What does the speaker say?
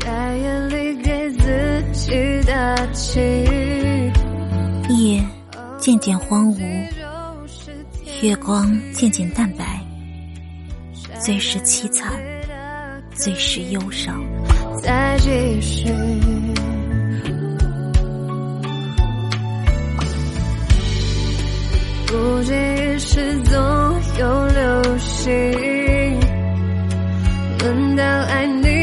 在夜里给自己打气。夜渐渐荒芜，月光渐渐淡白，最是凄惨，最是忧伤。再继续。不经意时总有流星，轮到爱你。